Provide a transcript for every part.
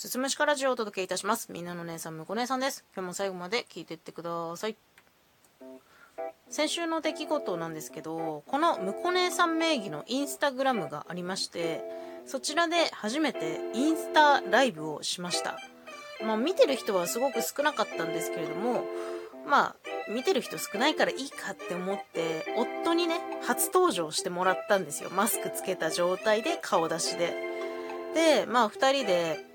すつむしかラジオをお届けいたします。みんなの姉さん、むこ姉さんです。今日も最後まで聞いてってください。先週の出来事なんですけど、このむこ姉さん名義のインスタグラムがありまして、そちらで初めてインスタライブをしました。まあ見てる人はすごく少なかったんですけれども、まあ見てる人少ないからいいかって思って、夫にね、初登場してもらったんですよ。マスクつけた状態で顔出しで。で、まあ二人で、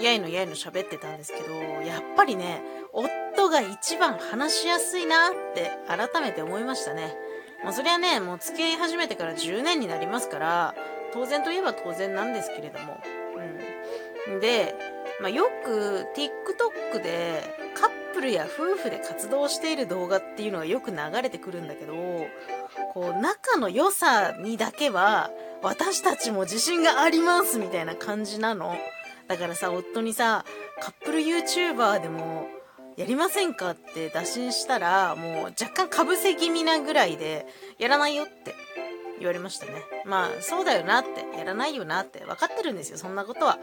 やいのやいの喋ってたんですけど、やっぱりね、夫が一番話しやすいなって改めて思いましたね。まあそりゃね、もう付き合い始めてから10年になりますから、当然といえば当然なんですけれども。うん。で、まあよく TikTok でカップルや夫婦で活動している動画っていうのがよく流れてくるんだけど、こう仲の良さにだけは私たちも自信がありますみたいな感じなの。だからさ、夫にさ、カップル YouTuber でもやりませんかって打診したら、もう若干被せ気味なぐらいで、やらないよって言われましたね。まあ、そうだよなって、やらないよなって分かってるんですよ、そんなことは。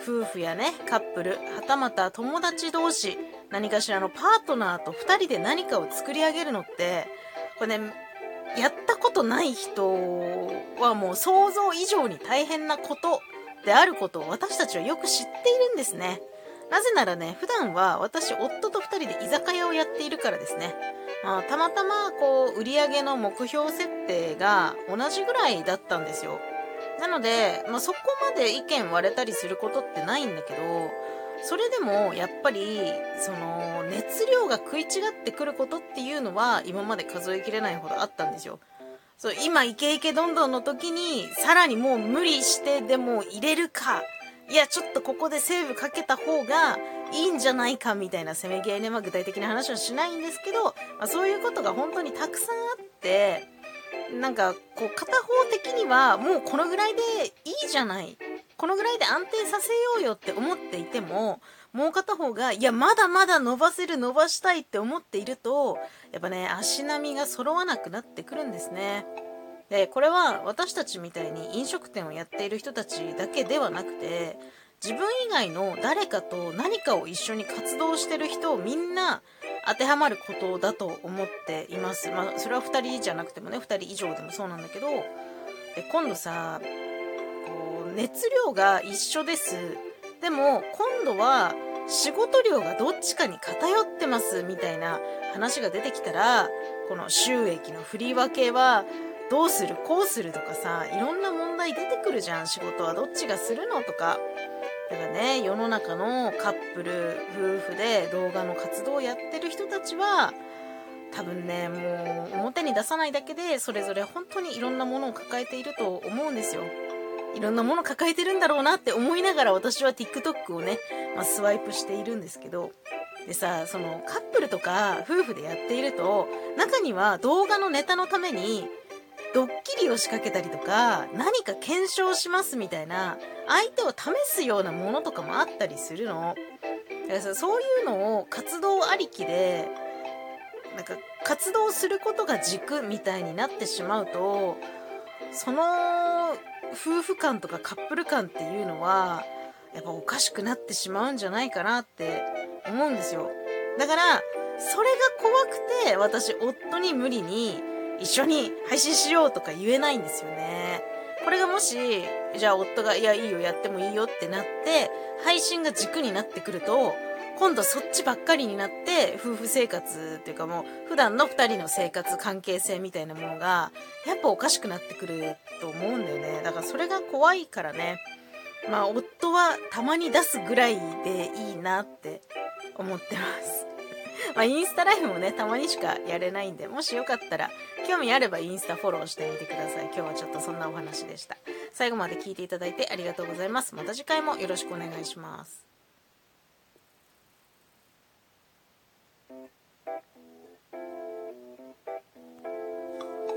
夫婦やね、カップル、はたまた友達同士、何かしらのパートナーと二人で何かを作り上げるのって、これね、やったことない人はもう想像以上に大変なことであることを私たちはよく知っているんですね。なぜならね、普段は私、夫と二人で居酒屋をやっているからですね。まあ、たまたま、こう、売り上げの目標設定が同じぐらいだったんですよ。なので、まあ、そこまで意見割れたりすることってないんだけど、それでも、やっぱり、その、熱量が食い違ってくることっていうのは、今まで数えきれないほどあったんですよ。そう、今、イケイケどんどんの時に、さらにもう無理してでも入れるか、いや、ちょっとここでセーブかけた方がいいんじゃないかみたいな攻め芸ね、まあ具体的な話はしないんですけど、まあそういうことが本当にたくさんあって、なんか、こう、片方的には、もうこのぐらいでいいじゃない。このぐらいで安定させようよって思っていても、もう片方が、いや、まだまだ伸ばせる、伸ばしたいって思っていると、やっぱね、足並みが揃わなくなってくるんですね。で、これは私たちみたいに飲食店をやっている人たちだけではなくて、自分以外の誰かと何かを一緒に活動してる人をみんな当てはまることだと思っています。まあ、それは2人じゃなくてもね、2人以上でもそうなんだけど、で、今度さ、こう、熱量が一緒です。でも、今度は仕事量がどっちかに偏ってますみたいな話が出てきたら、この収益の振り分けはどうするこうするとかさ、いろんな問題出てくるじゃん。仕事はどっちがするのとか。だからね、世の中のカップル、夫婦で動画の活動をやってる人たちは、多分ね、もう表に出さないだけで、それぞれ本当にいろんなものを抱えていると思うんですよ。いろんなもの抱えてるんだろうなって思いながら私は TikTok をね、まあ、スワイプしているんですけど、でさ、そのカップルとか夫婦でやっていると、中には動画のネタのために、ドッキリを仕掛けたりとか、何か検証しますみたいな、相手を試すようなものとかもあったりするの。だからさ、そういうのを活動ありきで、なんか活動することが軸みたいになってしまうと、その夫婦感とかカップル感っていうのは、やっぱおかしくなってしまうんじゃないかなって思うんですよ。だから、それが怖くて、私、夫に無理に、一緒に配信しようとか言えないんですよね。これがもし、じゃあ夫が、いや、いいよ、やってもいいよってなって、配信が軸になってくると、今度そっちばっかりになって、夫婦生活っていうかもう、普段の二人の生活関係性みたいなものが、やっぱおかしくなってくると思うんだよね。だからそれが怖いからね。まあ、夫はたまに出すぐらいでいいなって思ってます。まあ、インスタライブもね、たまにしかやれないんで、もしよかったら、興味あればインスタフォローしてみてください。今日はちょっとそんなお話でした。最後まで聞いていただいてありがとうございます。また次回もよろしくお願いします。Thank you.